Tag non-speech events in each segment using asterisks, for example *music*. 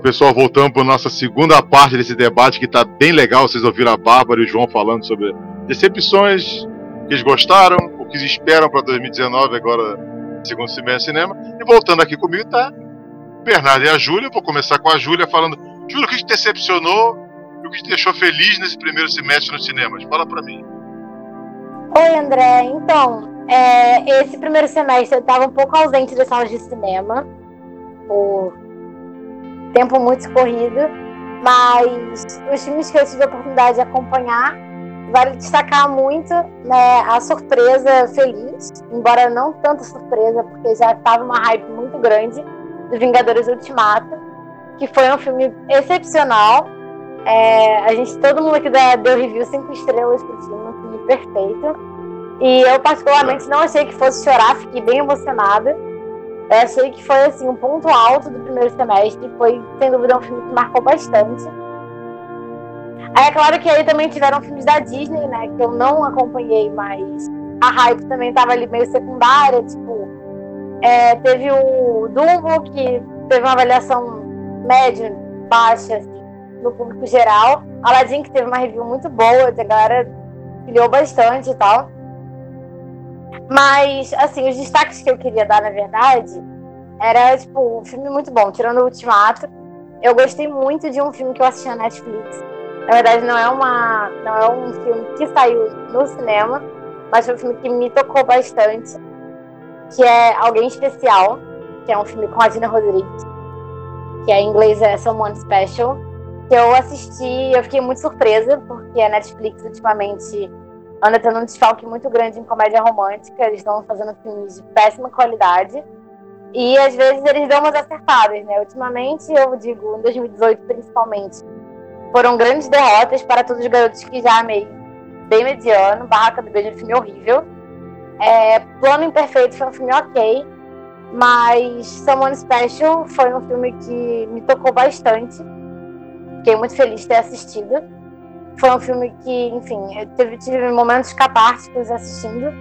pessoal, voltando para nossa segunda parte desse debate que está bem legal. Vocês ouviram a Bárbara e o João falando sobre decepções que eles gostaram, o que eles esperam para 2019 agora, segundo semestre cinema. E voltando aqui comigo está Bernardo e a Júlia. Vou começar com a Júlia falando: Júlia, o que te decepcionou e o que te deixou feliz nesse primeiro semestre nos cinemas? Fala para mim. Oi, André. Então, é, esse primeiro semestre eu estava um pouco ausente das salas de cinema, por tempo muito escorrido, mas os filmes que eu tive a oportunidade de acompanhar, vale destacar muito né, a surpresa feliz, embora não tanta surpresa, porque já estava uma hype muito grande do Vingadores Ultimato, que foi um filme excepcional. É, a gente, todo mundo aqui deu review cinco estrelas pro filme, um filme perfeito. E eu, particularmente, não achei que fosse chorar, fiquei bem emocionada. Eu achei que foi assim, um ponto alto do primeiro semestre. Foi, sem dúvida, um filme que marcou bastante. Aí é claro que aí também tiveram filmes da Disney, né? Que eu não acompanhei, mas a hype também tava ali meio secundária. Tipo, é, teve o Dumbo, que teve uma avaliação média, baixa, assim, no público geral. Aladdin, que teve uma review muito boa, a galera pilhou bastante e tal. Mas, assim, os destaques que eu queria dar, na verdade, era, tipo, um filme muito bom. Tirando o Ultimato, eu gostei muito de um filme que eu assisti na Netflix. Na verdade, não é, uma, não é um filme que saiu no cinema, mas foi um filme que me tocou bastante, que é Alguém Especial, que é um filme com a Dina Rodrigues, que é, em inglês é Someone Special, que eu assisti eu fiquei muito surpresa, porque a Netflix ultimamente anda tendo um desfalque muito grande em comédia romântica. Eles estão fazendo filmes de péssima qualidade. E às vezes eles dão umas acertadas, né? Ultimamente, eu digo, em 2018 principalmente, foram grandes derrotas para todos os garotos que já amei. Bem mediano, Barraca do Beijo, um filme horrível. É, Plano Imperfeito foi um filme ok, mas Someone Special foi um filme que me tocou bastante. Fiquei muito feliz de ter assistido. Foi um filme que, enfim, eu tive, tive momentos catárticos assistindo.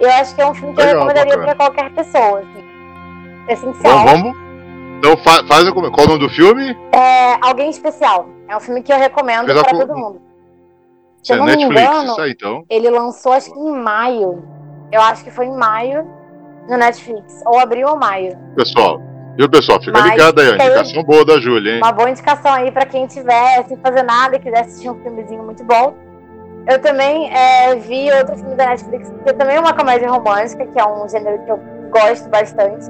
Eu acho que é um filme que Legal, eu recomendaria para qualquer pessoa. Assim. É essencial. Bom, vamos. Então fa faz qual é o nome do filme? É Alguém Especial. É um filme que eu recomendo para com... todo mundo. Se eu é não Netflix, me engano, aí, então. ele lançou acho que em maio. Eu acho que foi em maio no Netflix. Ou abril ou maio. Pessoal, Viu, pessoal? Fica Mas ligado aí, indicação boa da Júlia, hein? Uma boa indicação aí para quem tiver sem fazer nada e quiser assistir um filmezinho muito bom. Eu também é, vi outro filme da Netflix, que também é uma comédia romântica, que é um gênero que eu gosto bastante.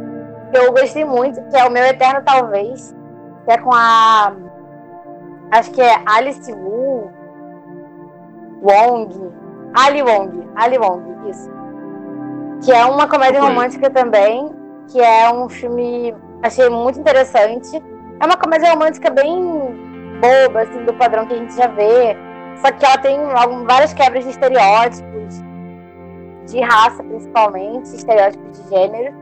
Que eu gostei muito, que é o Meu Eterno Talvez, que é com a. Acho que é Alice Wu Wong. Ali Wong. Ali Wong, isso. Que é uma comédia romântica também, que é um filme Achei muito interessante. É uma comédia romântica bem boba, assim, do padrão que a gente já vê. Só que ela tem várias quebras de estereótipos, de raça principalmente, estereótipos de gênero.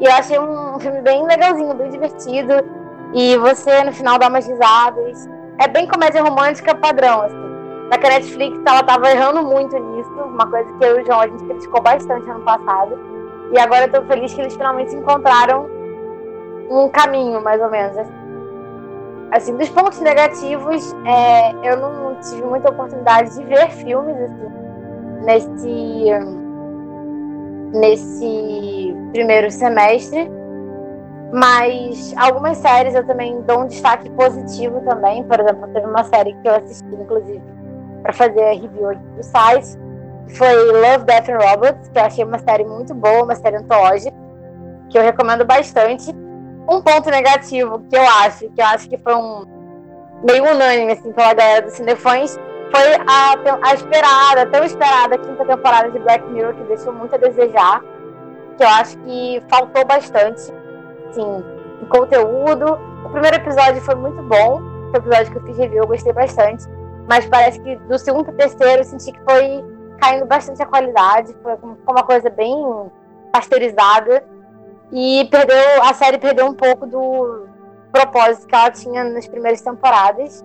E eu achei um filme bem legalzinho, bem divertido. E você, no final, dá umas risadas. É bem comédia romântica padrão, assim. Netflix, ela tava errando muito nisso. Uma coisa que eu e o João, a gente criticou bastante ano passado. E agora eu tô feliz que eles finalmente encontraram um caminho, mais ou menos. Assim, dos pontos negativos, é, eu não tive muita oportunidade de ver filmes assim, nesse, nesse primeiro semestre. Mas algumas séries eu também dou um destaque positivo também. Por exemplo, teve uma série que eu assisti, inclusive, para fazer a review aqui do site, foi Love, Death and Robots, que eu achei uma série muito boa, uma série antológica, que eu recomendo bastante um ponto negativo que eu acho, que eu acho que foi um meio unânime assim pela galera do Cinefãs, foi a, a esperada, tão esperada quinta temporada de Black Mirror, que deixou muito a desejar, que eu acho que faltou bastante, assim, em conteúdo. O primeiro episódio foi muito bom, o episódio que eu fiz review, eu gostei bastante, mas parece que do segundo para terceiro eu senti que foi caindo bastante a qualidade, foi uma coisa bem pasteurizada e perdeu, a série perdeu um pouco do propósito que ela tinha nas primeiras temporadas.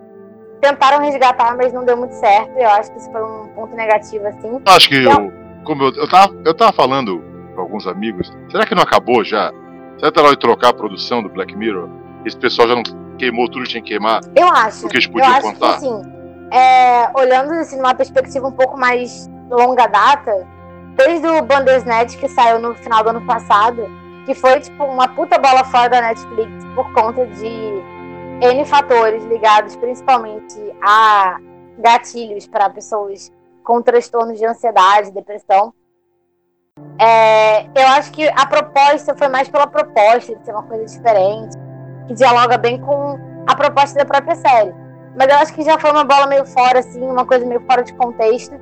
Tentaram resgatar, mas não deu muito certo. Eu acho que isso foi um ponto negativo, assim. Acho que então, eu, como eu, eu, tava, eu tava falando com alguns amigos, será que não acabou já? Será que tá de trocar a produção do Black Mirror? Esse pessoal já não, queimou tudo que tinha que queimar? Eu acho. Porque eles podiam eu acho contar? Que, assim, é, olhando assim, numa perspectiva um pouco mais longa data, desde o Bandersnatch que saiu no final do ano passado, que foi tipo uma puta bola fora da Netflix por conta de N fatores ligados principalmente a gatilhos para pessoas com transtornos de ansiedade, depressão. É, eu acho que a proposta foi mais pela proposta de ser uma coisa diferente, que dialoga bem com a proposta da própria série. Mas eu acho que já foi uma bola meio fora, assim, uma coisa meio fora de contexto.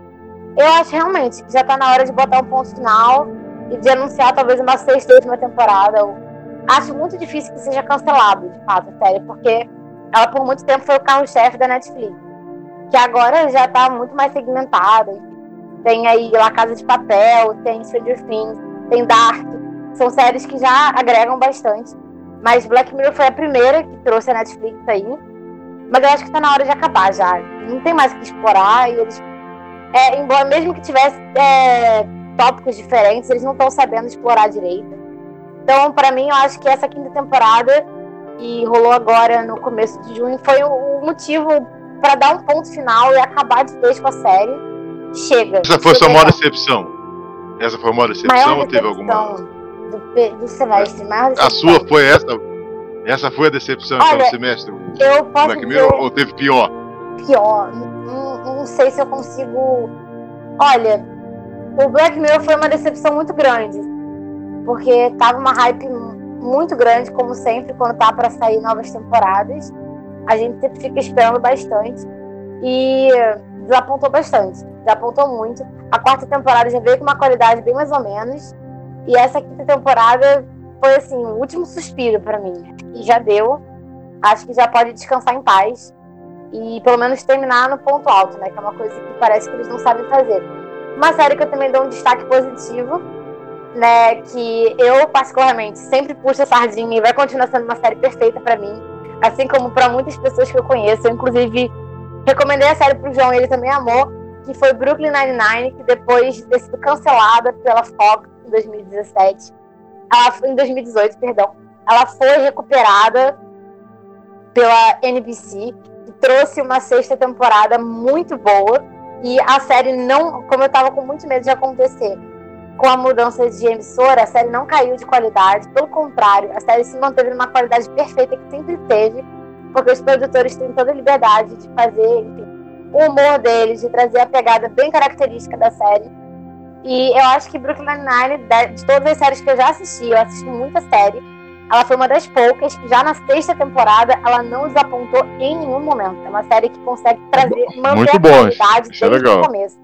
Eu acho realmente que já tá na hora de botar um ponto final e de anunciar talvez uma sexta última temporada. Acho muito difícil que seja cancelado, de fato, a série, porque ela por muito tempo foi o carro-chefe da Netflix. Que agora já tá muito mais segmentada. Tem aí La Casa de Papel, tem Stranger Things, tem Dark. São séries que já agregam bastante. Mas Black Mirror foi a primeira que trouxe a Netflix aí. Mas eu acho que tá na hora de acabar já. Não tem mais o que explorar. E eles. É, embora mesmo que tivesse é, tópicos diferentes, eles não estão sabendo explorar direito. Então, para mim, eu acho que essa quinta temporada, que rolou agora no começo de junho, foi o motivo para dar um ponto final e acabar de vez com a série. Chega. Essa foi sua maior decepção? Essa foi a maior decepção Maior ou teve alguma? Do, do semestre. Maior A sua foi essa? Essa foi a decepção então, Olha, do semestre? Eu posso Black Mirror ou teve pior? pior. Não, não sei se eu consigo. Olha, o Black Mirror foi uma decepção muito grande. Porque tava uma hype muito grande, como sempre, quando tá para sair novas temporadas. A gente sempre fica esperando bastante. E desapontou bastante. Desapontou muito. A quarta temporada já veio com uma qualidade bem mais ou menos. E essa quinta temporada foi assim, o último suspiro para mim. E já deu. Acho que já pode descansar em paz e pelo menos terminar no ponto alto, né? Que é uma coisa que parece que eles não sabem fazer. Uma série que eu também dou um destaque positivo, né? Que eu, particularmente, sempre puxo a sardinha e vai continuar sendo uma série perfeita pra mim. Assim como pra muitas pessoas que eu conheço. Eu, inclusive, recomendei a série pro João e ele também amou, que foi Brooklyn Nine-Nine, que depois de ter sido cancelada pela Fox em 2017, ela em 2018, perdão, ela foi recuperada pela NBC que trouxe uma sexta temporada muito boa e a série não, como eu tava com muito medo de acontecer com a mudança de emissora, a série não caiu de qualidade, pelo contrário, a série se manteve numa qualidade perfeita que sempre teve, porque os produtores têm toda a liberdade de fazer, enfim, o humor deles, de trazer a pegada bem característica da série. E eu acho que Brooklyn Nine-Nine, de de todas as séries que eu já assisti, eu assisti muita série, ela foi uma das poucas que já na sexta temporada ela não desapontou em nenhum momento. É uma série que consegue trazer, manter Muito a bom, qualidade isso é desde legal. o começo.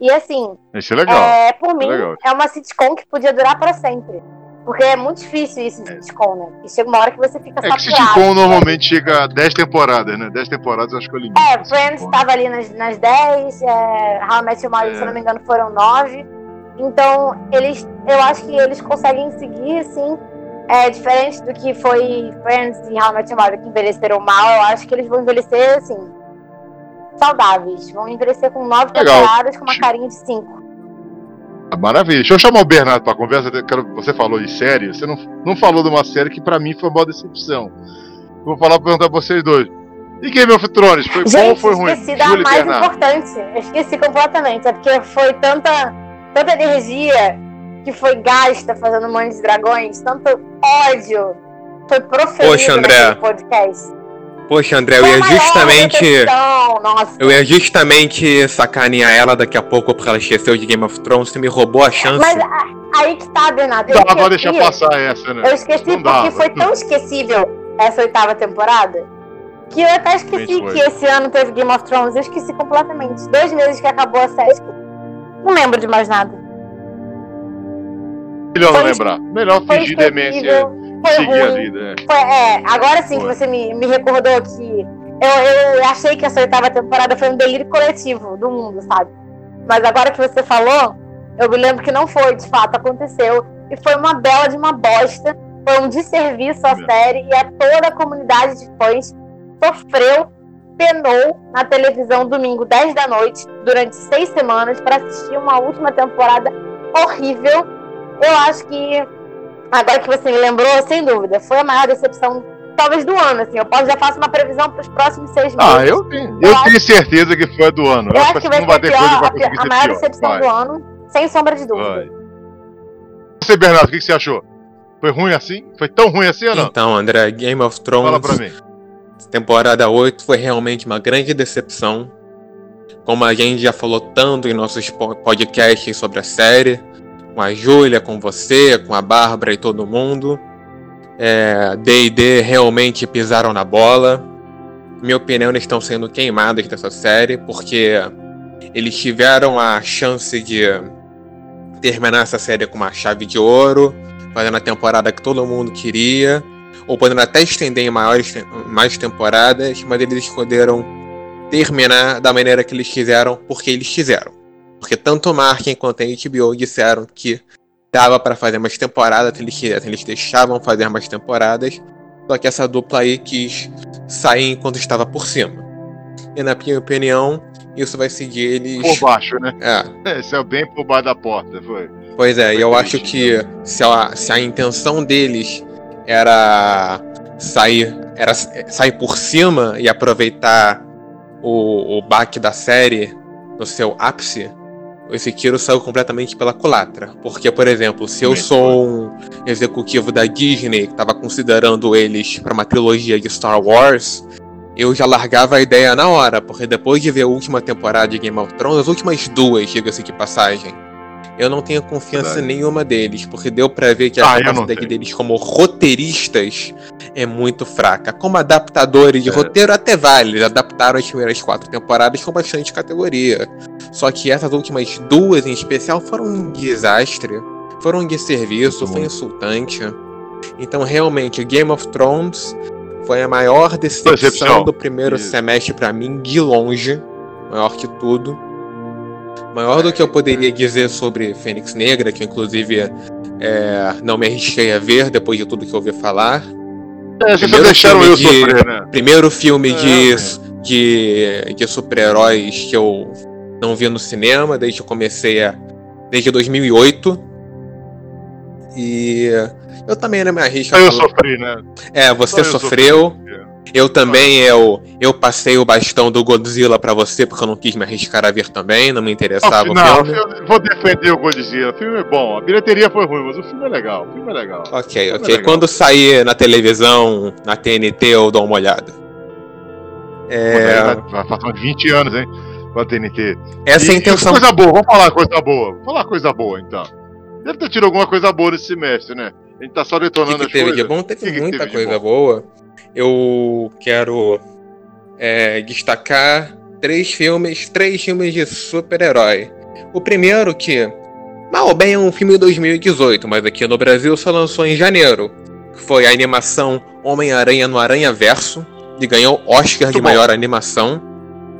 E assim, Isso é legal. é, por mim, legal. é uma sitcom que podia durar para sempre. Porque é muito difícil isso em sitcom, né? E chega uma hora que você fica É que saturado. sitcom normalmente chega a 10 temporadas, né? 10 temporadas eu acho que eu limito. É, Friends estava ali nas, nas 10, é, How I Met Your Mother, É. se eu não me engano, foram 9. Então, eles, eu acho que eles conseguem seguir, assim, é, diferente do que foi Friends e How I Met Your Mother, que envelheceram mal, eu acho que eles vão envelhecer, assim, saudáveis. Vão envelhecer com 9 Legal. temporadas, com uma carinha de 5. Ah, Maravilha. Deixa eu chamar o Bernardo pra conversa. Você falou de série, você não, não falou de uma série que pra mim foi uma decepção. Vou falar perguntar pra vocês dois. E Game of Thrones? Foi bom ou Gente, foi ruim? esqueci da Júlia e mais Bernardo. importante. Eu esqueci completamente. É porque foi tanta, tanta energia que foi gasta fazendo Mães de Dragões, tanto ódio foi proferido Poxa, André. podcast. Poxa, André, eu ia justamente. Eu ia justamente sacanear ela daqui a pouco porque ela esqueceu de Game of Thrones. Você me roubou a chance. Mas a- aí que tá, Bernardo. Eu Não esqueci, deixar passar essa, né? Eu esqueci Não porque dava. foi tão esquecível essa oitava temporada que eu até esqueci que esse ano teve Game of Thrones. Eu esqueci completamente. Dois meses que acabou a série. Não lembro de mais nada. Melhor não lembrar. Melhor fingir demência. foi Seguir a ruim. vida. é. Foi- é, agora sim que você me, me recordou que eu, eu achei que essa oitava temporada foi um delírio coletivo do mundo, sabe? Mas agora que você falou, eu me lembro que não foi, de fato, aconteceu. E foi uma bela de uma bosta. Foi um desserviço à É. série e a toda a comunidade de fãs sofreu, penou na televisão domingo 10 da noite, durante seis semanas, para assistir uma última temporada horrível. Eu acho que Agora que você me lembrou, sem dúvida, foi a maior decepção talvez do ano, assim. Eu posso já faço uma previsão para os próximos seis meses. Ah, eu tenho, eu, eu tenho certeza que foi a do ano. Eu, acho que vai ser pior, a, a maior decepção do ano, sem sombra de dúvida. Vai. Você, Bernardo, o que você achou? Foi ruim assim? Foi tão ruim assim ou não? Então, André, Game of Thrones. Fala pra mim. Temporada 8 foi realmente uma grande decepção. Como a gente já falou tanto em nossos podcasts sobre a série, com a Júlia, com você, com a Bárbara e todo mundo. D&D é, realmente pisaram na bola. Minha opinião, eles estão sendo queimados dessa série, porque eles tiveram a chance de terminar essa série com uma chave de ouro, fazendo a temporada que todo mundo queria, ou podendo até estender em maiores, mais temporadas, mas eles escolheram terminar da maneira que eles quiseram, porque eles quiseram. Porque tanto o Martin quanto a HBO disseram que dava para fazer mais temporadas eles eles deixavam fazer mais temporadas, só que essa dupla aí quis sair enquanto estava por cima. E na minha opinião, isso vai seguir eles. Por baixo, né? É. Esse é bem por baixo da porta, foi. Pois é, e eu acho que se a, se a intenção deles era sair, era sair por cima e aproveitar o, o baque da série no seu ápice, esse tiro saiu completamente pela culatra. Porque, por exemplo, se eu sou um executivo da Disney que estava considerando eles para uma trilogia de Star Wars, eu já largava a ideia na hora, porque depois de ver a última temporada de Game of Thrones, as últimas duas, diga-se de passagem, eu não tenho confiança Verdade. nenhuma deles, porque deu para ver que a ah, capacidade deles como roteiristas é muito fraca. Como adaptadores de é. roteiro até vale, eles adaptaram as primeiras quatro temporadas com bastante categoria. Só que essas últimas duas em especial foram um desastre, foram de serviço, foi insultante. Então realmente Game of Thrones foi a maior decepção do primeiro Isso. semestre para mim, de longe, maior que tudo. Maior do que eu poderia dizer sobre Fênix Negra, que inclusive é, não me arrisquei a ver depois de tudo que ouvi falar. É, vocês deixaram eu de, sofrer, né? Primeiro filme é, de, de, de super-heróis que eu não vi no cinema desde que eu comecei a. desde 2008. E eu também não me arrisco. Eu sofri, né? É, você sofreu. Eu também, eu, eu passei o bastão do Godzilla para você, porque eu não quis me arriscar a ver também, não me interessava não. Eu vou defender o Godzilla. O filme é bom, a bilheteria foi ruim, mas o filme é legal. O filme é legal. Ok, ok. É legal. Quando sair na televisão, na TNT, eu dou uma olhada. É... Vai passar uns 20 anos, hein? Com a TNT. Essa e, é a intenção. Coisa boa, vamos falar coisa boa. Vamos falar coisa boa, então. Deve ter tido alguma coisa boa nesse semestre, né? A gente tá só detonando que que teve coisas. de bom? Teve que muita coisa boa eu quero é, destacar três filmes, três filmes de super-herói. O primeiro que, mal bem, é um filme de 2018, mas aqui no Brasil só lançou em janeiro. Que foi a animação Homem-Aranha no Aranha Verso, que ganhou Oscar Muito de bom. melhor animação.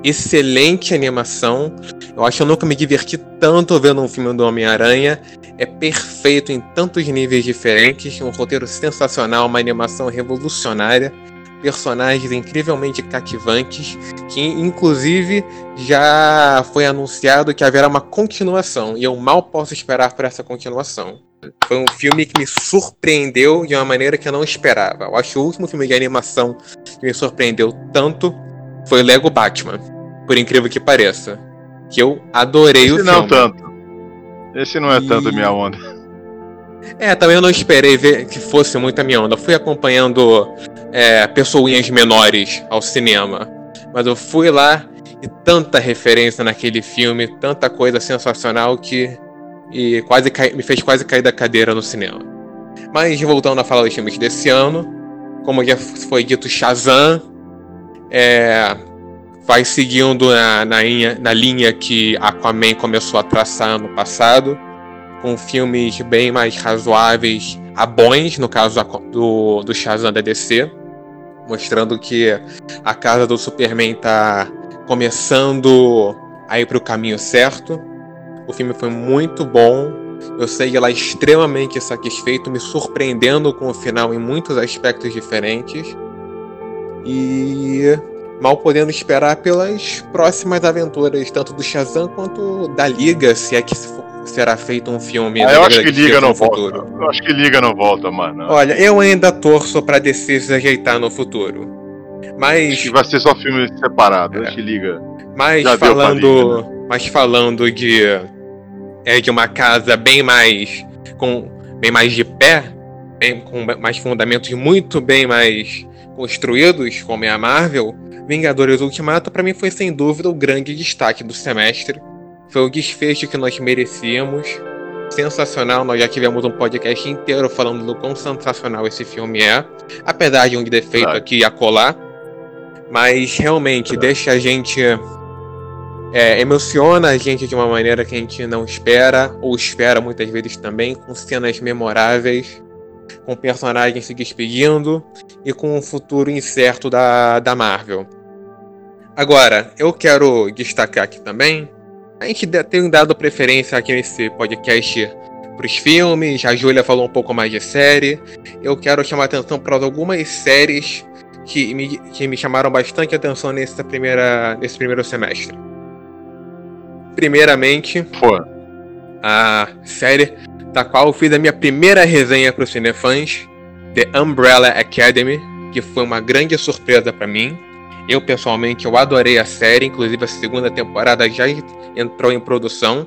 Excelente animação. Eu acho que eu nunca me diverti tanto vendo um filme do Homem-Aranha é perfeito em tantos níveis diferentes, um roteiro sensacional, uma animação revolucionária, personagens incrivelmente cativantes, que inclusive já foi anunciado que haverá uma continuação, e eu mal posso esperar por essa continuação. Foi um filme que me surpreendeu de uma maneira que eu não esperava. Eu acho o último filme de animação que me surpreendeu tanto foi Lego Batman, por incrível que pareça. Que eu adorei Esse o filme. Não tanto. Esse não é e... tanto minha onda. É, também eu não esperei ver que fosse muito a minha onda. Eu fui acompanhando é, pessoinhas menores ao cinema. Mas eu fui lá e tanta referência naquele filme, tanta coisa sensacional que e quase cai, me fez quase cair da cadeira no cinema. Mas voltando a falar dos filmes desse ano, como já foi dito, Shazam é, vai seguindo na, na, linha, na linha que Aquaman começou a traçar ano passado, com filmes bem mais razoáveis, a bons, no caso do, do Shazam da DC, mostrando que a casa do Superman está começando a ir para o caminho certo. O filme foi muito bom. Eu saí lá extremamente satisfeito, me surpreendendo com o final em muitos aspectos diferentes. E mal podendo esperar pelas próximas aventuras, tanto do Shazam quanto da Liga, se é que será feito um filme. Ah, eu acho que Liga não volta. Futuro. Eu acho que Liga não volta, mano. Olha, eu ainda torço pra DC se ajeitar no futuro. Mas. Acho que vai ser só filme separado, é. acho que Liga. Mas Já falando. Né? Mas falando de. É de uma casa bem mais. com bem mais de pé, bem, com mais fundamentos muito bem mais construídos, como é a Marvel, Vingadores Ultimato para mim foi sem dúvida o grande destaque do semestre. Foi o desfecho que nós merecíamos. Sensacional, nós já tivemos um podcast inteiro falando do quão sensacional esse filme é, apesar de um defeito ah. aqui a colar. Mas realmente ah. deixa a gente. É, emociona a gente de uma maneira que a gente não espera, ou espera muitas vezes também, com cenas memoráveis com personagens se despedindo e com um futuro incerto da, da Marvel. Agora, eu quero destacar aqui também, a gente tem dado preferência aqui nesse podcast para os filmes, a Júlia falou um pouco mais de série. Eu quero chamar atenção para algumas séries que me, que me chamaram bastante atenção nessa primeira, nesse primeiro semestre. Primeiramente, Pô. a série da qual eu fiz a minha primeira resenha para os cinefãs, The Umbrella Academy, que foi uma grande surpresa para mim. Eu pessoalmente eu adorei a série, inclusive a segunda temporada já entrou em produção.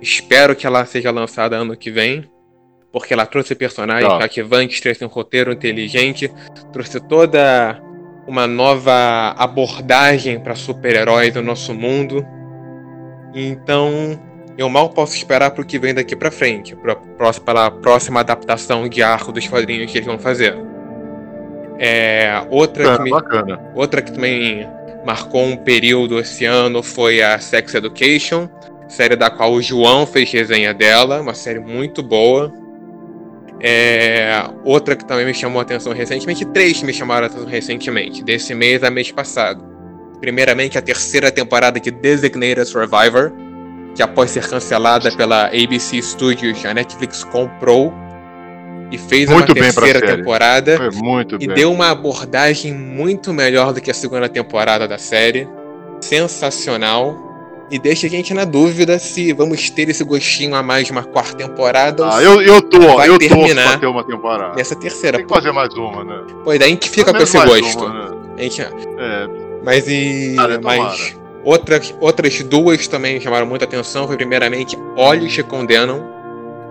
Espero que ela seja lançada ano que vem, porque ela trouxe personagens oh. cativantes, trouxe um roteiro inteligente, trouxe toda uma nova abordagem para super-heróis do nosso mundo. Então, eu mal posso esperar pro que vem daqui pra frente, pra, pela próxima adaptação de arco dos quadrinhos que eles vão fazer. É, outra, é, que me, outra que também marcou um período esse ano foi a Sex Education, série da qual o João fez resenha dela, uma série muito boa. É, outra que também me chamou a atenção recentemente, três me chamaram a atenção recentemente, desse mês a mês passado. Primeiramente, a terceira temporada de Designated Survivor, que após ser cancelada pela ABC Studios, a Netflix comprou e fez muito uma terceira temporada e bem. deu uma abordagem muito melhor do que a segunda temporada da série. Sensacional. E deixa a gente na dúvida se vamos ter esse gostinho a mais de uma quarta temporada. Ah, eu, eu tô, vai eu terminar tô ter uma temporada. Nessa terceira. Tem que fazer mais uma, né? Pois daí a gente fica com esse gosto. Uma, né? A gente... É. Mas e. Mas Outras, outras duas também chamaram muita atenção. Foi primeiramente Olhos Te Condenam,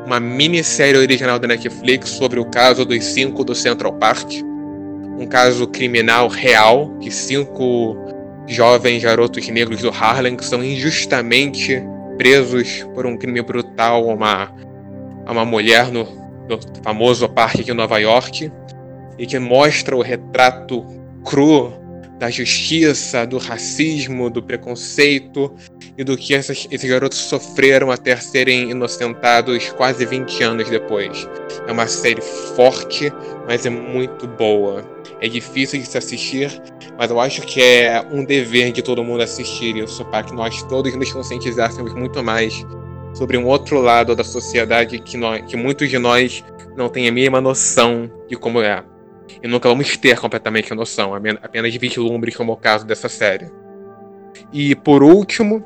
uma minissérie original da Netflix sobre o caso dos cinco do Central Park. Um caso criminal real que cinco jovens garotos negros do Harlem que são injustamente presos por um crime brutal a uma, a uma mulher no, no famoso parque de Nova York e que mostra o retrato cru da justiça, do racismo, do preconceito e do que essas, esses garotos sofreram até serem inocentados quase 20 anos depois. É uma série forte, mas é muito boa. É difícil de se assistir, mas eu acho que é um dever de todo mundo assistir isso, para que nós todos nos conscientizássemos muito mais sobre um outro lado da sociedade que, nós, que muitos de nós não têm a mínima noção de como é e nunca vamos ter completamente a noção, apenas vislumbres como é o caso dessa série. E por último,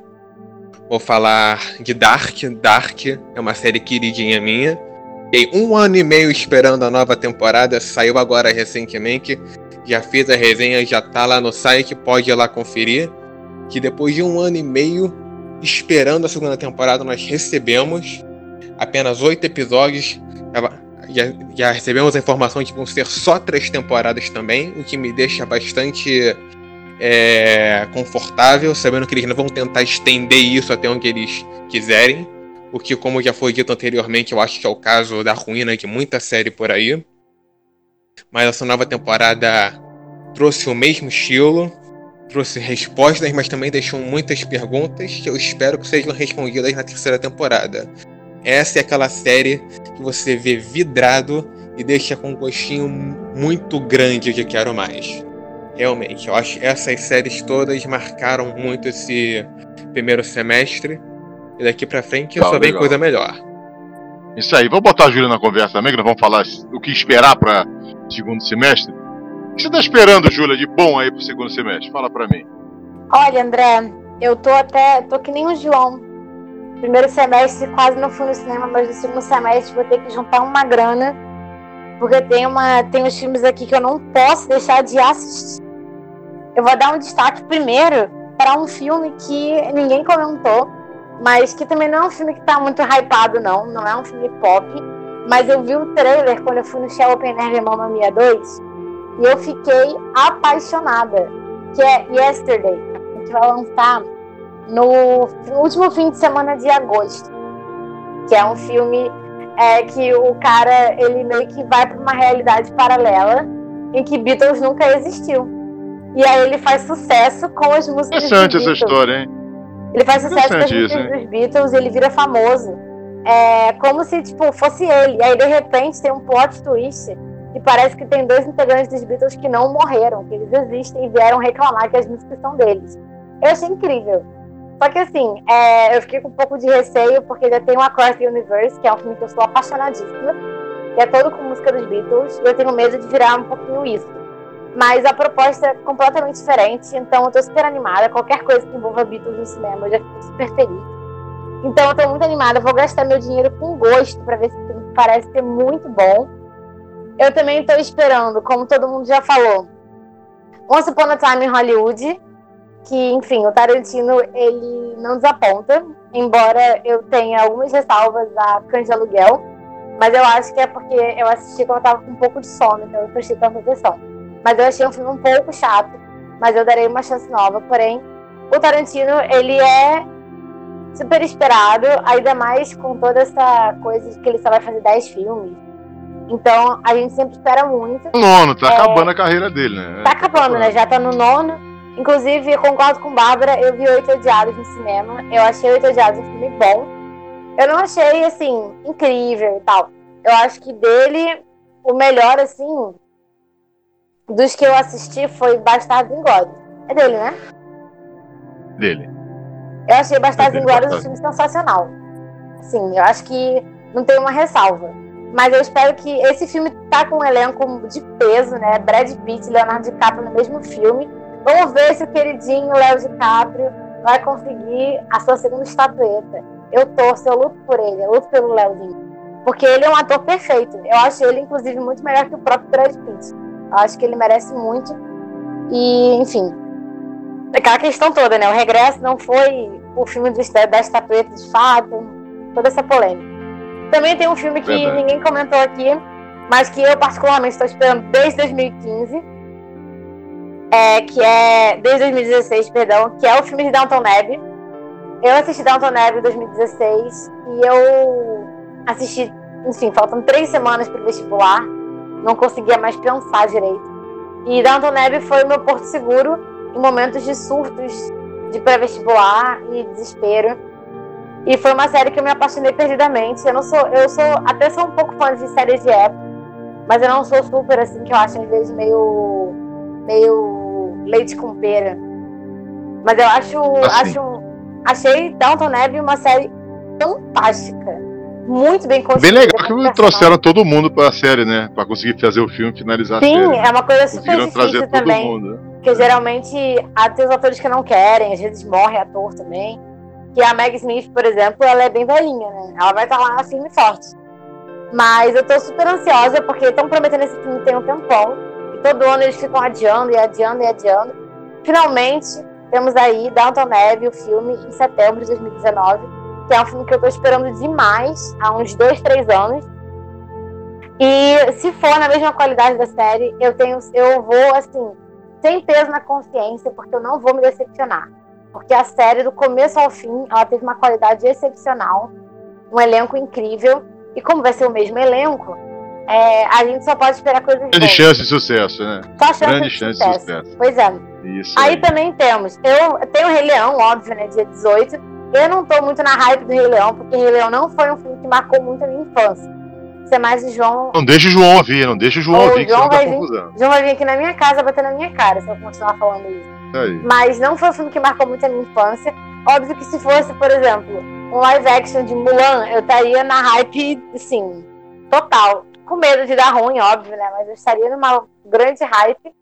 vou falar de Dark. Dark é uma série queridinha minha. Fiquei um ano e meio esperando a nova temporada, saiu agora recentemente. Já fiz a resenha, já tá lá no site, pode ir lá conferir. Que depois de um ano e meio esperando a segunda temporada, nós recebemos apenas oito episódios já, já recebemos a informação que vão ser só três temporadas também, o que me deixa bastante é, confortável, sabendo que eles não vão tentar estender isso até onde eles quiserem. O que, como já foi dito anteriormente, eu acho que é o caso da ruína de muita série por aí. Mas essa nova temporada trouxe o mesmo estilo, trouxe respostas, mas também deixou muitas perguntas que eu espero que sejam respondidas na terceira temporada. Essa é aquela série que você vê vidrado e deixa com um gostinho muito grande de quero mais. Realmente, eu acho que essas séries todas marcaram muito esse primeiro semestre. E daqui pra frente só vem coisa melhor. Isso aí, vamos botar a Júlia na conversa também, que nós vamos falar o que esperar para segundo semestre. O que você tá esperando, Júlia, de bom aí pro segundo semestre? Fala para mim. Olha, André, eu tô até. tô que nem o João Primeiro semestre quase não fui no cinema, mas no segundo semestre vou ter que juntar uma grana. Porque tem, uma, tem uns filmes aqui que eu não posso deixar de assistir. Eu vou dar um destaque primeiro para um filme que ninguém comentou, mas que também não é um filme que está muito hypado, não. Não é um filme pop. Mas eu vi o trailer quando eu fui no Shell Open Air Mamma Mia 2 e eu fiquei apaixonada. Que é Yesterday, que vai lançar no, último fim de semana de agosto. Que é um filme é, que o cara ele meio que vai para uma realidade paralela em que Beatles nunca existiu. E aí ele faz sucesso com as músicas Interessante essa história, hein? Ele faz sucesso com as músicas isso, dos Beatles, ele vira famoso. É como se, tipo, fosse ele. E aí, de repente, tem um plot twist e parece que tem dois integrantes dos Beatles que não morreram, que eles existem e vieram reclamar que as músicas são deles. Eu achei incrível. Só que assim, é, eu fiquei com um pouco de receio, porque já tem o Across the Universe, que é um filme que eu sou apaixonadíssima, que é todo com música dos Beatles, e eu tenho medo de virar um pouquinho isso. Mas a proposta é completamente diferente, então eu tô super animada. Qualquer coisa que envolva Beatles no cinema, eu já fico super feliz. Então eu tô muito animada, vou gastar meu dinheiro com gosto para ver se filme parece ser muito bom. Eu também tô esperando, como todo mundo já falou, Once Upon a Time em Hollywood, que, enfim, o Tarantino, ele não desaponta, embora eu tenha algumas ressalvas a Cães de Aluguel, mas eu acho que é porque eu assisti quando eu tava com um pouco de sono, então eu prestei tanta atenção. Mas eu achei um filme um pouco chato, mas eu darei uma chance nova, porém, o Tarantino, ele é super esperado, ainda mais com toda essa coisa de que ele só vai fazer 10 filmes. Então, a gente sempre espera muito. Nono, tá é... acabando a carreira dele, né? Tá acabando, né? Já tá no nono. Inclusive, eu concordo com Bárbara, eu vi Oito Odiados no cinema. Eu achei Oito Odiados um filme bom. Eu não achei, assim, incrível e tal. Eu acho que dele, o melhor, assim, dos que eu assisti foi Bastardos Inglórios. É dele, né? Dele. Eu achei Bastardos é Inglórios um filme sensacional. Sim, eu acho que não tem uma ressalva. Mas eu espero que esse filme tá com um elenco de peso, né? Brad Pitt e Leonardo DiCaprio no mesmo filme. Vamos ver se o queridinho Léo DiCaprio vai conseguir a sua segunda estatueta. Eu torço, eu luto por ele, eu luto pelo Léozinho. Porque ele é um ator perfeito. Eu acho ele, inclusive, muito melhor que o próprio Brad Pitt. Eu acho que ele merece muito. E, enfim, aquela questão toda, né? O regresso não foi o filme do, da estatueta de fato, toda essa polêmica. Também tem um filme que Verdade. ninguém comentou aqui, mas que eu particularmente estou esperando desde 2015 é, que é desde 2016, perdão, que é o filme de Downton Abbey. Eu assisti Downton Abbey em 2016 e eu assisti, enfim, faltam três semanas para o vestibular, não conseguia mais pensar direito. E Downton Abbey foi o meu porto seguro em momentos de surtos de pré-vestibular e desespero. E foi uma série que eu me apaixonei perdidamente. Eu não sou, eu sou até sou um pouco fã de séries de época, mas eu não sou super assim que eu acho às vezes meio meio leite com pera. Mas eu acho. Assim. acho achei Downton Abbey uma série fantástica. Muito bem construída. Bem legal que trouxeram todo mundo para a série, né? Para conseguir fazer o filme finalizar Sim, a série. Sim, é uma coisa super difícil também. Mundo. Porque geralmente tem os atores que não querem, às vezes morre ator também. Que a Meg Smith, por exemplo, ela é bem velhinha, né? Ela vai estar lá na filme forte. Mas eu tô super ansiosa porque estão prometendo esse filme tem um tempão. Todo ano eles ficam adiando e adiando e adiando. Finalmente, temos aí Downton Abbey, o filme, em setembro de 2019, que é um filme que eu tô esperando demais, há uns dois, três anos. E se for na mesma qualidade da série, eu tenho, eu vou assim, sem peso na consciência, porque eu não vou me decepcionar. Porque a série, do começo ao fim, ela teve uma qualidade excepcional, um elenco incrível. E como vai ser o mesmo elenco, é, a gente só pode esperar coisas Grande boas. chance de sucesso, né? Só chance Grande de chance sucesso. de sucesso. Pois é. Isso aí, aí, também temos, eu tenho o Rei Leão, óbvio, né, dia 18. Eu não tô muito na hype do Rei Leão, porque Rei Leão não foi um filme que marcou muito a minha infância. Isso é mais o João. Não deixa o João ouvir, não deixa o João ouvir, que João vai tá vir, João vai vir aqui na minha casa bater na minha cara se eu continuar falando isso. Aí. Mas não foi um filme que marcou muito a minha infância. Óbvio que se fosse, por exemplo, um live action de Mulan, eu estaria na hype, assim, total com medo de dar ruim, óbvio, né? Mas eu estaria numa grande hype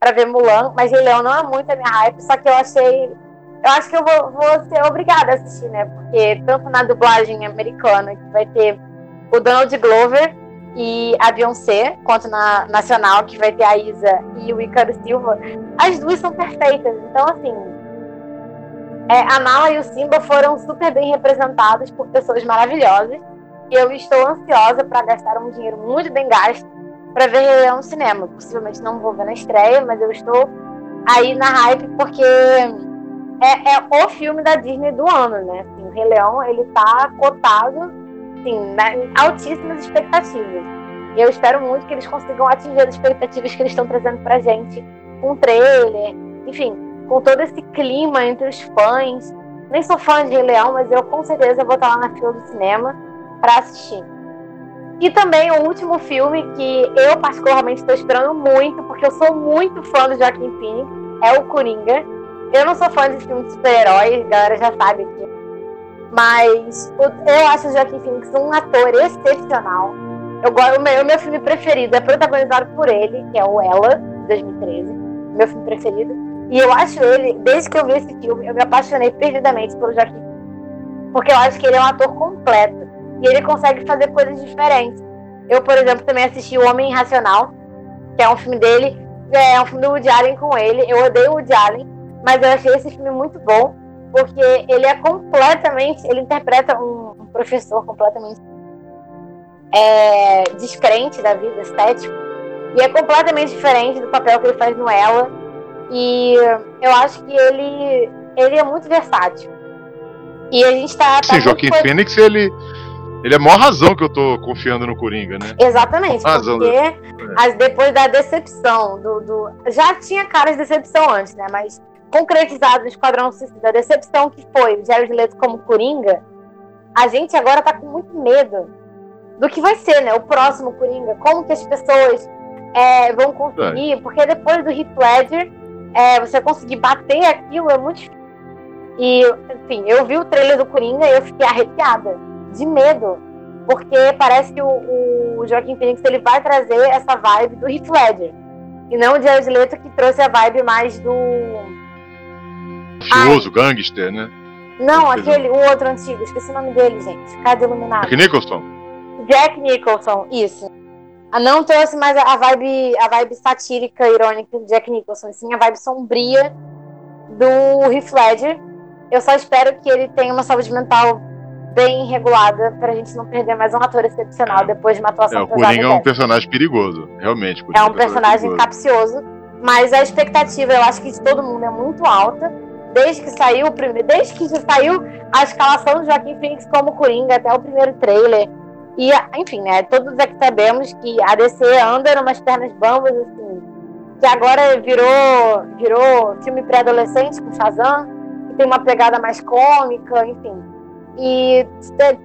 para ver Mulan. Mas Rei Leão não é muito a minha hype, só que eu achei eu acho que eu vou, vou ser obrigada a assistir, né? Porque tanto na dublagem americana, que vai ter o Donald Glover e a Beyoncé, quanto na nacional, que vai ter a Isa e o Icaro Silva, as duas são perfeitas. Então, assim, é, a Nala e o Simba foram super bem representados por pessoas maravilhosas. E eu estou ansiosa para gastar um dinheiro muito bem gasto para ver Rei Leão no cinema. Possivelmente não vou ver na estreia, mas eu estou aí na hype porque é, é o filme da Disney do ano, né? Assim, o Rei Leão ele tá cotado assim, na, altíssimas expectativas. E eu espero muito que eles consigam atingir as expectativas que eles estão trazendo pra gente com um trailer, enfim, com todo esse clima entre os fãs. Nem sou fã de Rei Leão, mas eu com certeza vou estar lá na fila do cinema para assistir. E também o último filme que eu particularmente estou esperando muito, porque eu sou muito fã do Joaquim Phoenix, é o Coringa. Eu não sou fã de filmes de super-heróis, galera já sabe aqui. Mas eu acho o Joaquim Phoenix um ator excepcional. Eu, o, meu, o meu filme preferido é protagonizado por ele, que é o Ela, de 2013. Meu filme preferido. E eu acho ele, desde que eu vi esse filme, eu me apaixonei perdidamente pelo Joaquim Porque eu acho que ele é um ator completo. E ele consegue fazer coisas diferentes. Eu, por exemplo, também assisti O Homem Irracional, que é um filme dele. É um filme do Woody Allen com ele. Eu odeio o Woody Allen, mas eu achei esse filme muito bom porque ele é completamente, ele interpreta um, um professor completamente é, descrente da vida, estético, e é completamente diferente do papel que ele faz no Ela. E eu acho que ele, ele é muito versátil. E a gente tá. tá Sim, Joaquim foi... Fênix, ele. Ele é a maior razão que eu tô confiando no Coringa, né? Exatamente, razão porque é. as, depois da decepção do, do. Já tinha cara de decepção antes, né? Mas concretizado no Esquadrão Suicida, a decepção que foi o Jared Leto como Coringa, a gente agora tá com muito medo do que vai ser, né? O próximo Coringa, como que as pessoas é, vão conseguir, é. porque depois do Heath Ledger, é, você conseguir bater aquilo é muito difícil. E, enfim, eu vi o trailer do Coringa e eu fiquei arrepiada, de medo, porque parece que o, o Joaquim Phoenix ele vai trazer essa vibe do Heath Ledger, e não o Jared Leto que trouxe a vibe mais do mafioso, gangster, né? Não, aquele, o outro antigo, esqueci o nome dele, gente. Cadê Iluminado? Jack Nicholson. Jack Nicholson, isso. Ah, não trouxe mais a vibe, a vibe satírica, irônica do Jack Nicholson, sim a vibe sombria do Heath Ledger. Eu só espero que ele tenha uma saúde mental bem regulada pra gente não perder mais um ator excepcional depois de uma atuação é, O Coringa é um personagem perigoso, realmente. É um é personagem capcioso, mas a expectativa, eu acho que de todo mundo é muito alta desde que saiu o primeiro, desde que saiu a escalação do Joaquim Phoenix como Coringa até o primeiro trailer. E, enfim, né, todos aqui sabemos que a DC anda umas pernas bambas, assim, que agora virou, virou filme pré-adolescente com Shazam, que tem uma pegada mais cômica, enfim. E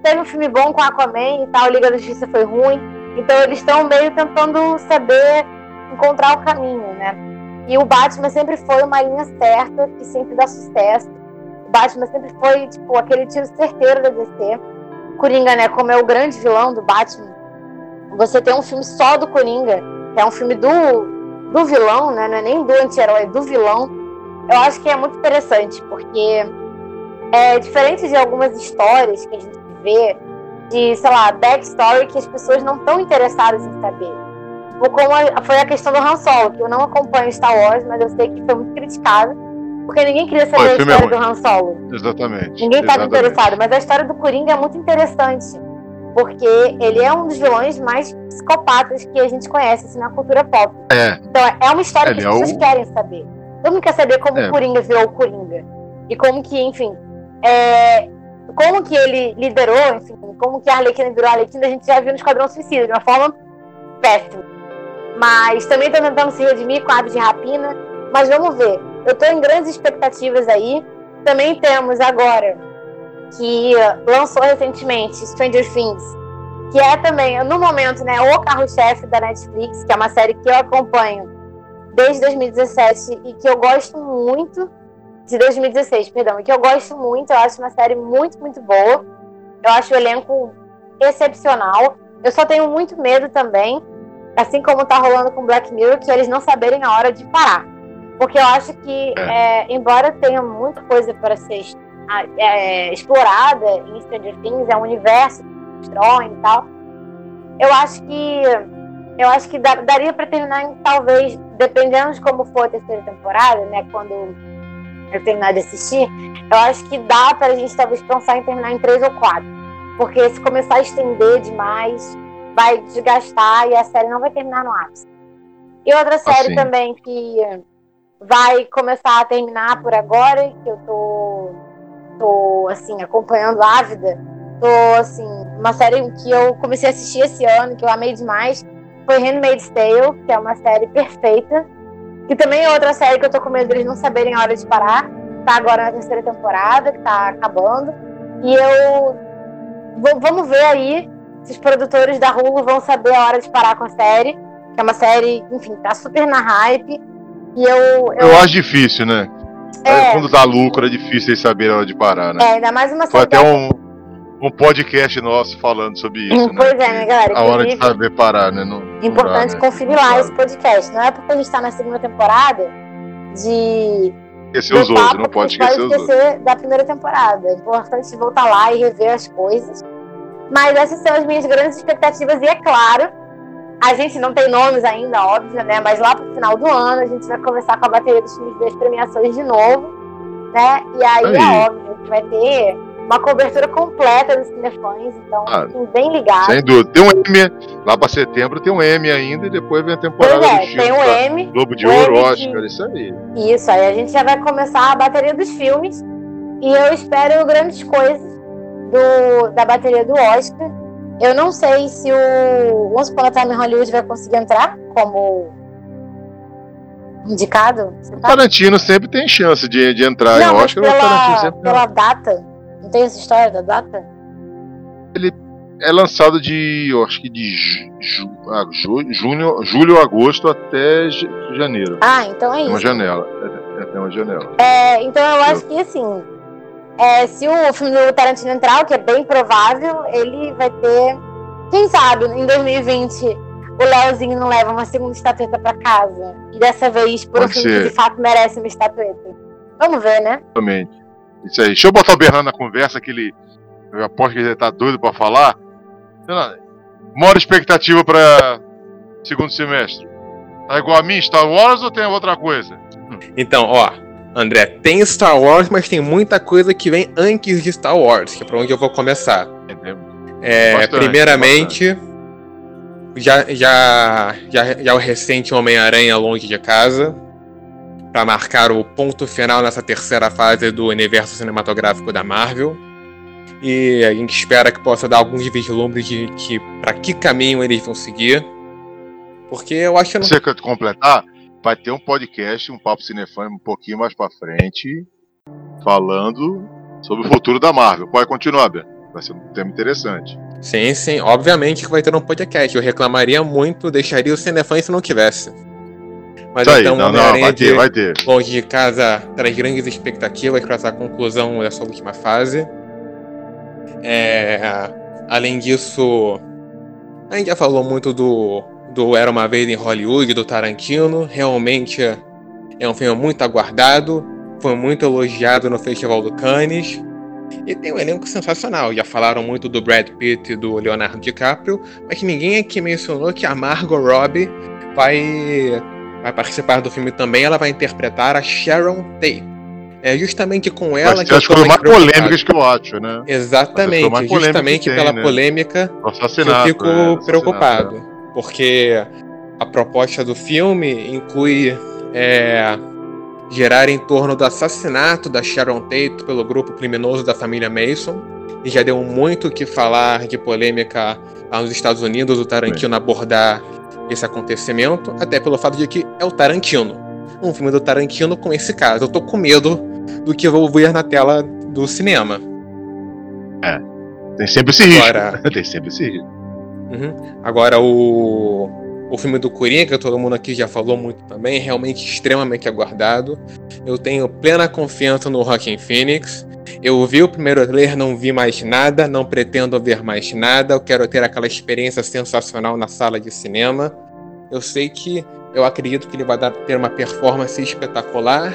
teve um filme bom com Aquaman e tal, Liga da Justiça foi ruim. Então eles estão meio tentando saber encontrar o caminho, né? E o Batman sempre foi uma linha certa, que sempre dá sucesso. O Batman sempre foi, tipo, aquele tiro certeiro da DC. Coringa, né, como é o grande vilão do Batman. Você tem um filme só do Coringa, que é um filme do, do vilão, né, não é nem do anti-herói, é do vilão. Eu acho que é muito interessante, porque é diferente de algumas histórias que a gente vê, de, sei lá, backstory que as pessoas não estão interessadas em saber como foi a questão do Han Solo, que eu não acompanho Star Wars, mas eu sei que foi muito criticado, porque ninguém queria saber a história é do Han Solo. Exatamente. Ninguém estava interessado, mas a história do Coringa é muito interessante, porque ele é um dos vilões mais psicopatas que a gente conhece assim, na cultura pop. É. Então é uma história ele que as é pessoas o... querem saber. Todo mundo quer saber como é. o Coringa virou o Coringa. E como que, enfim, é... como que ele liderou, enfim, como que a Arlequina virou a Arlequina, a gente já viu no Esquadrão Suicida, de uma forma péssima. Mas também estou tentando se redimir com a ave de rapina. Mas vamos ver. Eu estou em grandes expectativas aí. Também temos agora que lançou recentemente Stranger Things, que é também, no momento, né, o carro-chefe da Netflix, que é uma série que eu acompanho desde 2017 e que eu gosto muito de 2016, perdão, e que eu gosto muito, eu acho uma série muito, muito boa. Eu acho o elenco excepcional. Eu só tenho muito medo também Assim como tá rolando com Black Mirror, que eles não saberem a hora de parar. Porque eu acho que, *clears throat* é. Embora tenha muita coisa para ser é, explorada em Stranger Things, é um universo que e tal, eu acho que eu acho que daria para terminar em, talvez, dependendo de como for a terceira temporada, né, quando eu terminar de assistir, eu acho que dá para a gente talvez pensar em terminar em três ou quatro. Porque se começar a estender demais, vai desgastar e a série não vai terminar no ápice. E outra série assim. também que vai começar a terminar por agora, que eu tô, tô assim, acompanhando ávida. Tô, assim, uma série que eu comecei a assistir esse ano, que eu amei demais, foi Handmaid's Tale, que é uma série perfeita. Que também é outra série que eu tô com medo deles não saberem a hora de parar. Tá agora na terceira temporada, que tá acabando. E eu. vamos ver aí se os produtores da Hulu vão saber a hora de parar com a série. Que é uma série, enfim, tá super na hype. E eu. Eu, eu acho difícil, né? É. Quando dá lucro é difícil eles saberem a hora de parar, né? É, ainda mais uma série. Foi até um um podcast nosso falando sobre isso. Pois né? é, né, galera? A hora de saber parar, né? Não, importante dá, né? conferir lá esse podcast. Não é porque a gente está na segunda temporada de. Esquecer os outros, não pode esquecer, pode esquecer da primeira temporada. É importante voltar lá e rever as coisas. Mas essas são as minhas grandes expectativas, e é claro, a gente não tem nomes ainda, óbvio, né? Mas lá pro final do ano a gente vai começar com a bateria dos filmes das premiações de novo, né? E aí, aí. é óbvio que vai ter uma cobertura completa dos Cinefãs, então ah, bem ligado. Sem dúvida. Tem um M, lá para setembro tem um M ainda e depois vem a temporada pois é, do tem um? M. Globo de Ouro, Oscar, de... isso aí. Isso, aí a gente já vai começar a bateria dos filmes e eu espero grandes coisas do, da bateria do Oscar. Eu não sei se o Once Upon a Time Hollywood vai conseguir entrar como indicado. O Tarantino sempre tem chance de, de entrar não, em Oscar. Pela, pela data, não tem essa história da data? Ele é lançado de, eu acho que de ju, ah, ju, junho, julho, agosto até janeiro. Ah, então é isso. Tem uma janela. É, é, tem uma janela. É, então eu acho que assim, é, se o filme do Tarantino entrar, o que é bem provável, ele vai ter, quem sabe, em 2020 o Leozinho não leva uma segunda estatueta para casa. E dessa vez, por Pode um filme ser. que de fato merece uma estatueta. Vamos ver, né? Exatamente. Isso aí. Deixa eu botar o Bernardo na conversa, que ele. Eu aposto que ele tá doido pra falar. Maior expectativa pra segundo semestre. Tá igual a mim, Star Wars ou tem outra coisa? Então, ó, André, tem Star Wars, mas tem muita coisa que vem antes de Star Wars, que é pra onde eu vou começar. É, bastante, primeiramente, já, já, já, já o recente Homem-Aranha Longe de Casa, para marcar o ponto final nessa terceira fase do universo cinematográfico da Marvel. E a gente espera que possa dar alguns vislumbres de que para que caminho eles vão seguir. Porque eu acho que não. Você quer completar? Vai ter um podcast, um papo cinefã um pouquinho mais para frente, falando sobre o futuro da Marvel. Pode continuar, Ben. Vai ser um tema interessante. Sim, sim. Obviamente que vai ter um podcast. Eu reclamaria muito, deixaria o Cinefã se não tivesse. Mas Isso então, não, não, vai ter, vai ter. Longe de casa traz grandes expectativas para essa conclusão dessa última fase. É, além disso, a gente já falou muito do, do Era Uma Vez em Hollywood, do Tarantino. Realmente é um filme muito aguardado, foi muito elogiado no Festival do Cannes. E tem um elenco sensacional. Já falaram muito do Brad Pitt e do Leonardo DiCaprio, mas ninguém aqui mencionou que a Margot Robbie vai vai participar do filme também, ela vai interpretar a Sharon Tate. É justamente com ela Mas que eu tô mais, mais polêmicas que eu acho, né? Exatamente, justamente tem, pela né? polêmica que eu fico é, preocupado. É. Porque a proposta do filme inclui é, gerar em torno do assassinato da Sharon Tate pelo grupo criminoso da família Mason. E já deu muito o que falar de polêmica nos Estados Unidos, o Tarantino abordar esse acontecimento, até pelo fato de que é o Tarantino. Um filme do Tarantino com esse caso. Eu tô com medo do que vou ver na tela do cinema. É. Tem sempre esse risco. Agora... *laughs* tem sempre esse risco. Uhum. Agora, o... o filme do Coringa, todo mundo aqui já falou muito também, realmente extremamente aguardado. Eu tenho plena confiança no Rockin' Phoenix. Eu vi o primeiro trailer, não vi mais nada, não pretendo ver mais nada. Eu quero ter aquela experiência sensacional na sala de cinema. Eu sei que Eu acredito que ele vai dar, ter uma performance espetacular.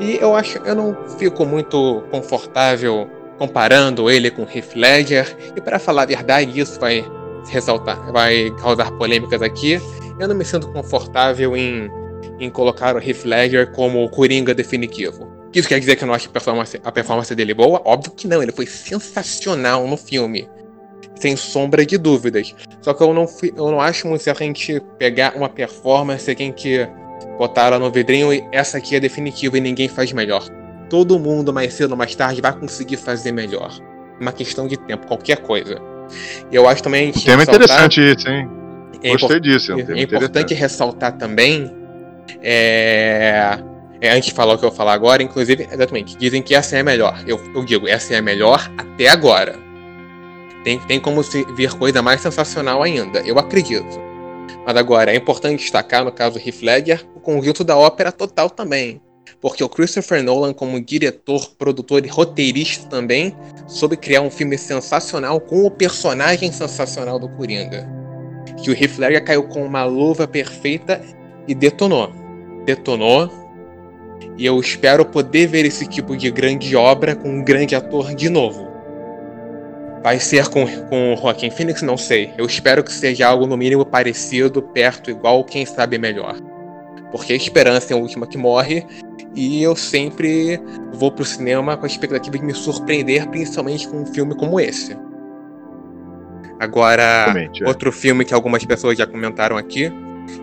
E eu acho, eu não fico muito confortável comparando ele com Heath Ledger. E para falar a verdade, isso vai ressaltar, vai causar polêmicas aqui. Eu não me sinto confortável em, em colocar o Heath Ledger como o Coringa definitivo. Isso quer dizer que eu não acho a performance, a performance dele boa? Óbvio que não, ele foi sensacional no filme. Sem sombra de dúvidas. Só que eu não, eu não acho muito certo a gente pegar uma performance e quem que botar ela no vidrinho e essa aqui é definitiva e ninguém faz melhor. Todo mundo, mais cedo ou mais tarde, vai conseguir fazer melhor. Uma questão de tempo, qualquer coisa. Eu acho também. O tema é interessante isso, hein? É Gostei disso. É, é importante ressaltar também. É, é, antes de falar o que eu vou falar agora, inclusive, exatamente, dizem que essa é a melhor. Eu, eu digo, essa é a melhor até agora. Tem, tem como se vir coisa mais sensacional ainda, eu acredito. Mas agora, é importante destacar, no caso do Heath Ledger, o conjunto da ópera total também. Porque o Christopher Nolan, como diretor, produtor e roteirista também, soube criar um filme sensacional com o personagem sensacional do Coringa. Que o Heath Ledger caiu com uma luva perfeita e detonou. Detonou, e eu espero poder ver esse tipo de grande obra com um grande ator de novo. Vai ser com, com o Joaquim Phoenix? Não sei. Eu espero que seja algo no mínimo parecido, perto, igual, quem sabe melhor. Porque a esperança é a última que morre e eu sempre vou pro cinema com a expectativa de me surpreender, principalmente com um filme como esse. Agora, é. outro filme que algumas pessoas já comentaram aqui: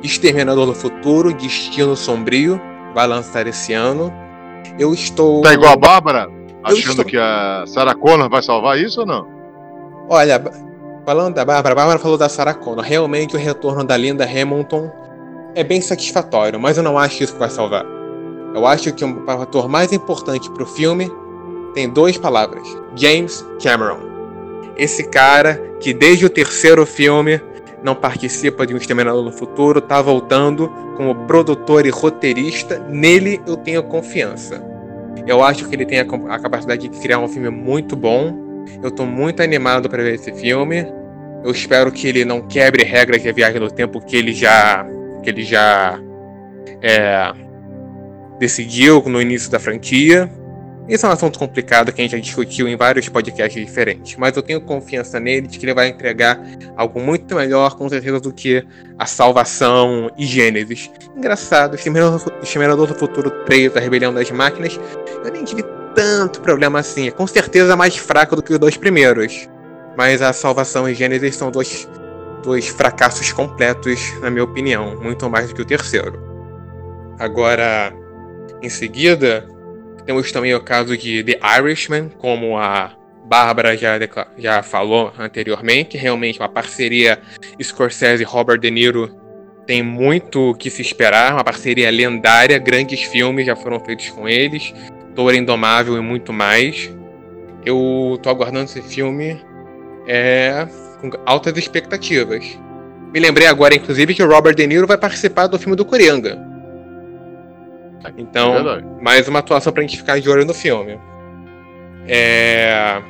Exterminador do Futuro, Destino Sombrio vai lançar esse ano. Eu estou. Tá igual a Bárbara? Achando estou... que a Sarah Connor vai salvar isso ou não? Olha, falando da Bárbara, a Bárbara falou da Sarah Connor. Realmente o retorno da Linda Hamilton é bem satisfatório, mas eu não acho isso que vai salvar. Eu acho que o fator mais importante para o filme tem duas palavras: James Cameron. Esse cara que desde o terceiro filme não participa de um Exterminador no Futuro, tá voltando como produtor e roteirista. Nele eu tenho confiança. Eu acho que ele tem a, a capacidade de criar um filme muito bom. Eu tô muito animado para ver esse filme. Eu espero que ele não quebre regras de viagem no tempo que ele já que ele já é, decidiu no início da franquia. Esse é um assunto complicado que a gente já discutiu em vários podcasts diferentes, mas eu tenho confiança nele de que ele vai entregar algo muito melhor, com certeza, do que a salvação e Gênesis. Engraçado, Exterminador do Futuro 3, A Rebelião das Máquinas, eu nem tive tanto problema assim. É com certeza mais fraco do que os dois primeiros. Mas a salvação e Gênesis são dois, dois fracassos completos, na minha opinião, muito mais do que o terceiro. Agora, em seguida, temos também o caso de The Irishman, como a Bárbara já, já falou anteriormente. Realmente, uma parceria Scorsese e Robert De Niro tem muito que se esperar. Uma parceria lendária, grandes filmes já foram feitos com eles. Touro Indomável e muito mais. Eu tô aguardando esse filme é, com altas expectativas. Me lembrei agora, inclusive, que o Robert De Niro vai participar do filme do Coringa. Então, mais uma atuação pra gente ficar de olho no filme. É...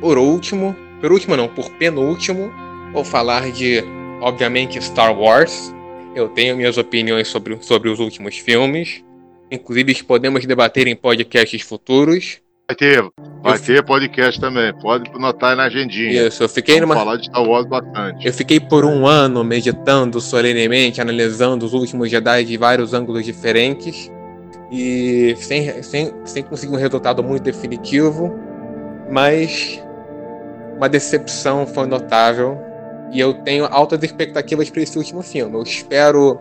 Por último, por último não, por penúltimo, vou falar de, obviamente, Star Wars. Eu tenho minhas opiniões sobre, sobre os últimos filmes. Inclusive, podemos debater em podcasts futuros. Vai ter, vai eu ter podcast também. Pode notar na agendinha. Isso, eu fiquei Vamos numa. falar de Star Wars bastante. Eu fiquei por um ano meditando solenemente, analisando os últimos Jedi de vários ângulos diferentes. E sem, sem, sem conseguir um resultado muito definitivo. Mas uma decepção foi notável. E eu tenho altas expectativas para esse último filme. Eu espero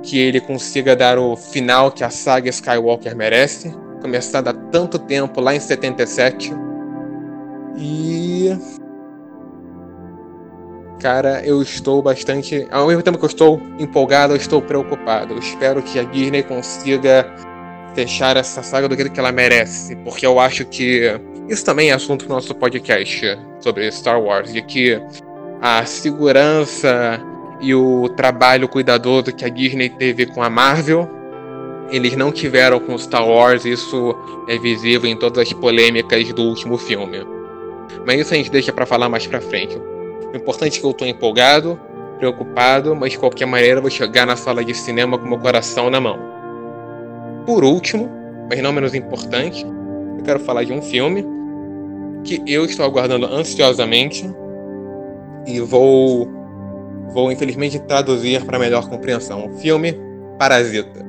que ele consiga dar o final que a saga Skywalker merece começada há tanto tempo, lá em 77. E. Cara, eu estou bastante. Ao mesmo tempo que eu estou empolgado, eu estou preocupado. Eu espero que a Disney consiga fechar essa saga do jeito que ela merece. Porque eu acho que. Isso também é assunto do nosso podcast sobre Star Wars. De que a segurança e o trabalho cuidadoso que a Disney teve com a Marvel eles não tiveram com Star Wars, isso é visível em todas as polêmicas do último filme. Mas isso a gente deixa para falar mais pra frente. O importante é que eu tô empolgado, preocupado, mas de qualquer maneira vou chegar na sala de cinema com meu coração na mão. Por último, mas não menos importante, eu quero falar de um filme que eu estou aguardando ansiosamente e vou vou infelizmente traduzir para melhor compreensão. O filme Parasita.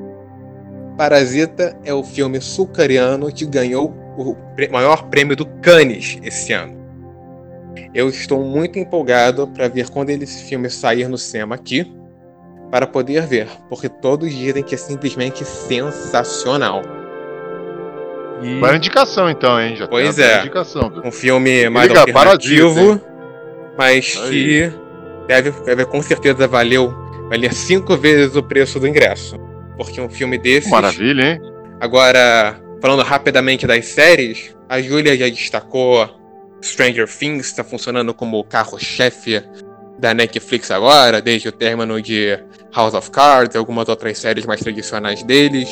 Parasita é o filme sul-coreano que ganhou o maior prêmio do Cannes esse ano. Eu estou muito empolgado para ver quando esse filme sair no cinema aqui, para poder ver, porque todos dizem que é simplesmente sensacional. E... Indicação então, hein? Já pois é. Indicação, um filme mais Liga, alternativo, mas que deve, deve com certeza valeu, valer cinco vezes o preço do ingresso. Porque um filme desse. Maravilha, hein? Agora, falando rapidamente das séries, a Júlia já destacou Stranger Things, está funcionando como carro-chefe da Netflix agora, desde o término de House of Cards e algumas outras séries mais tradicionais deles.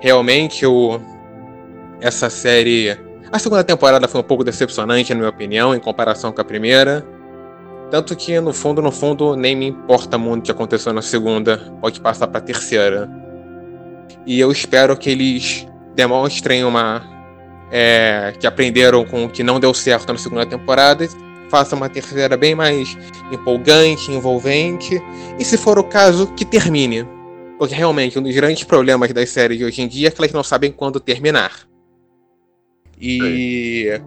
Realmente, o, essa série. A segunda temporada foi um pouco decepcionante, na minha opinião, em comparação com a primeira. Tanto que, no fundo, no fundo, nem me importa muito o que aconteceu na segunda. Pode passar pra terceira. E eu espero que eles demonstrem uma. É, que aprenderam com o que não deu certo na segunda temporada façam uma terceira bem mais empolgante, envolvente. E se for o caso, que termine. Porque realmente um dos grandes problemas das séries de hoje em dia é que elas não sabem quando terminar. E.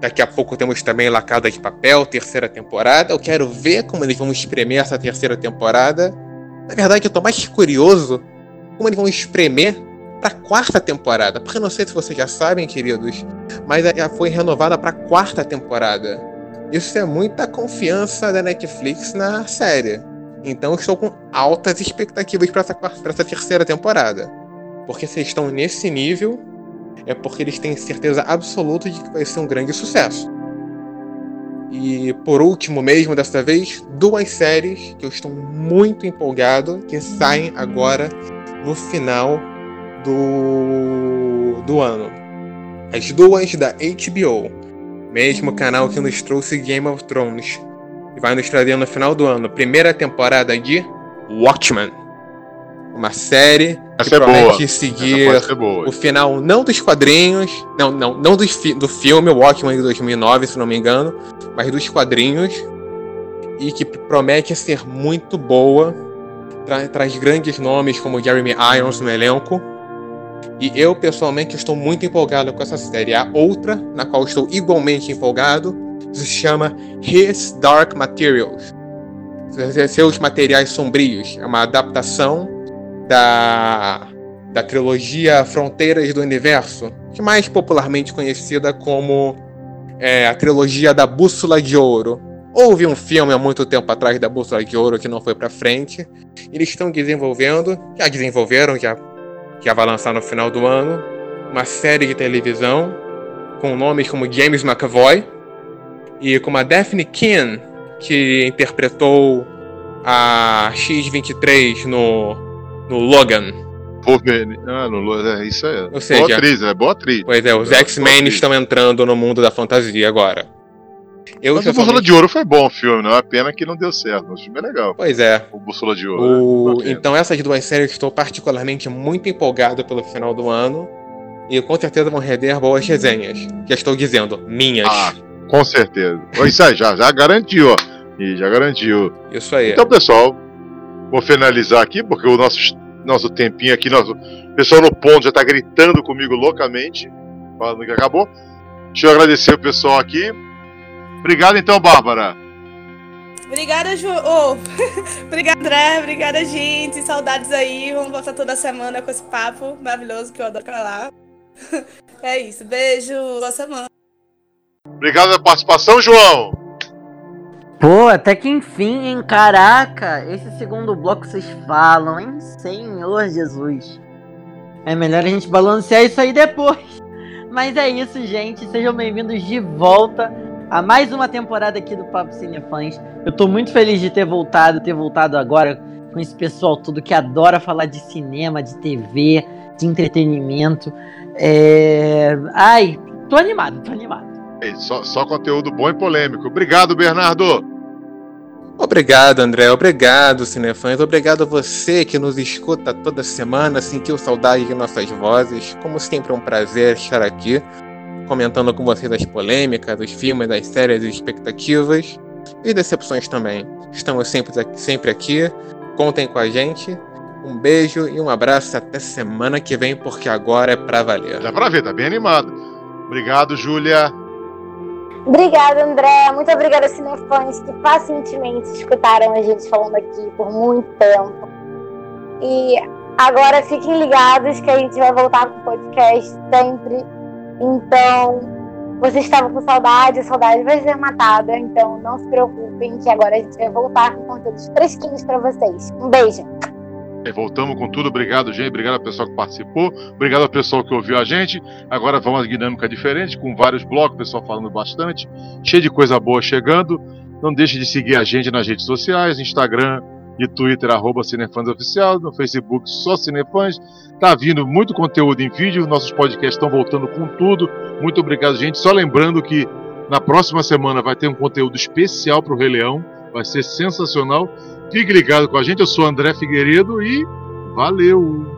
Daqui a pouco temos também La Casa de Papel, terceira temporada. Eu quero ver como eles vão espremer essa terceira temporada. Na verdade, eu tô mais curioso como eles vão espremer pra quarta temporada. Porque não sei se vocês já sabem, queridos, mas já foi renovada pra quarta temporada. Isso é muita confiança da Netflix na série. Então estou com altas expectativas para essa, pra essa terceira temporada. Porque se estão nesse nível, é porque eles têm certeza absoluta de que vai ser um grande sucesso. E por último, mesmo dessa vez, duas séries que eu estou muito empolgado que saem agora no final do, do ano. As duas da HBO, mesmo canal que nos trouxe Game of Thrones, e vai nos trazer no final do ano, primeira temporada de Watchmen uma série Essa que é promete boa. seguir o final não dos quadrinhos, não, não, não do, do filme Watchmen de 2009, se não me engano, mas dos quadrinhos e que promete ser muito boa, tra traz grandes nomes como Jeremy Irons no elenco. E eu pessoalmente estou muito empolgado com essa série. A outra, na qual estou igualmente empolgado, se chama His Dark Materials. Seus materiais sombrios. É uma adaptação da, da trilogia Fronteiras do Universo, que mais popularmente conhecida como é, a trilogia da Bússola de Ouro. Houve um filme há muito tempo atrás da Bússola de Ouro que não foi para frente. Eles estão desenvolvendo, já desenvolveram, já, já vai lançar no final do ano, uma série de televisão com nomes como James McAvoy e como a Daphne Keane, que interpretou a X-23 no no Logan. Ah, no Logan, é isso aí. Ou seja, boa atriz, é boa atriz. Pois é, os X-Men estão entrando no mundo da fantasia agora. Eu, Mas o Bússola de Ouro foi bom o filme, não é pena que não deu certo. O filme é legal. Pois é. O Bússola de Ouro. O... É então essas duas séries estou particularmente muito empolgado pelo final do ano. E com certeza vão render boas resenhas. Já estou dizendo, minhas. Ah, com certeza. Isso aí, já, já garantiu. E já garantiu. Isso aí. Então, pessoal, Vou finalizar aqui, porque o nosso, nosso tempinho aqui, nosso pessoal no ponto já está gritando comigo loucamente, falando que acabou. Deixa eu agradecer o pessoal aqui. Obrigado então, Bárbara. Obrigada, Ju. Oh. *laughs* obrigada, André. Obrigada, gente. Saudades aí. Vamos voltar toda semana com esse papo maravilhoso que eu adoro falar. *laughs* é isso. Beijo. Boa semana. Obrigado pela participação, João. Pô, até que enfim, hein? Caraca, esse segundo bloco vocês falam, hein? Senhor Jesus. É melhor a gente balancear isso aí depois. *laughs* Mas é isso, gente. Sejam bem-vindos de volta a mais uma temporada aqui do Papo Cinefãs. Eu tô muito feliz de ter voltado, ter voltado agora com esse pessoal todo que adora falar de cinema, de TV, de entretenimento. É... Ai, tô animado, tô animado. Só, só conteúdo bom e polêmico. Obrigado, Bernardo. Obrigado, André. Obrigado, Cinefãs. Obrigado a você que nos escuta toda semana, sentiu saudade de nossas vozes. Como sempre, é um prazer estar aqui, comentando com vocês as polêmicas, os filmes, as séries, as expectativas e decepções também. Estamos sempre, sempre aqui. Contem com a gente. Um beijo e um abraço até semana que vem, porque agora é pra valer. Dá pra ver, tá bem animado. Obrigado, Júlia. Obrigada, André. Muito obrigada, cinefãs, que pacientemente escutaram a gente falando aqui por muito tempo. E agora fiquem ligados que a gente vai voltar com o podcast sempre. Então, vocês estavam com saudade, a saudade vai ser matada. Então, não se preocupem que agora a gente vai voltar com conteúdos fresquinhos para vocês. Um beijo. Voltamos com tudo. Obrigado, gente. Obrigado ao pessoal que participou. Obrigado ao pessoal que ouviu a gente. Agora vamos uma dinâmica diferente, com vários blocos, o pessoal falando bastante. Cheio de coisa boa chegando. Não deixe de seguir a gente nas redes sociais, Instagram e Twitter, arroba Cinefãs Oficial, no Facebook só Cinefãs. Tá vindo muito conteúdo em vídeo, nossos podcasts estão voltando com tudo. Muito obrigado, gente. Só lembrando que na próxima semana vai ter um conteúdo especial para o Rei Leão. Vai ser sensacional. Fique ligado com a gente, eu sou André Figueiredo e valeu!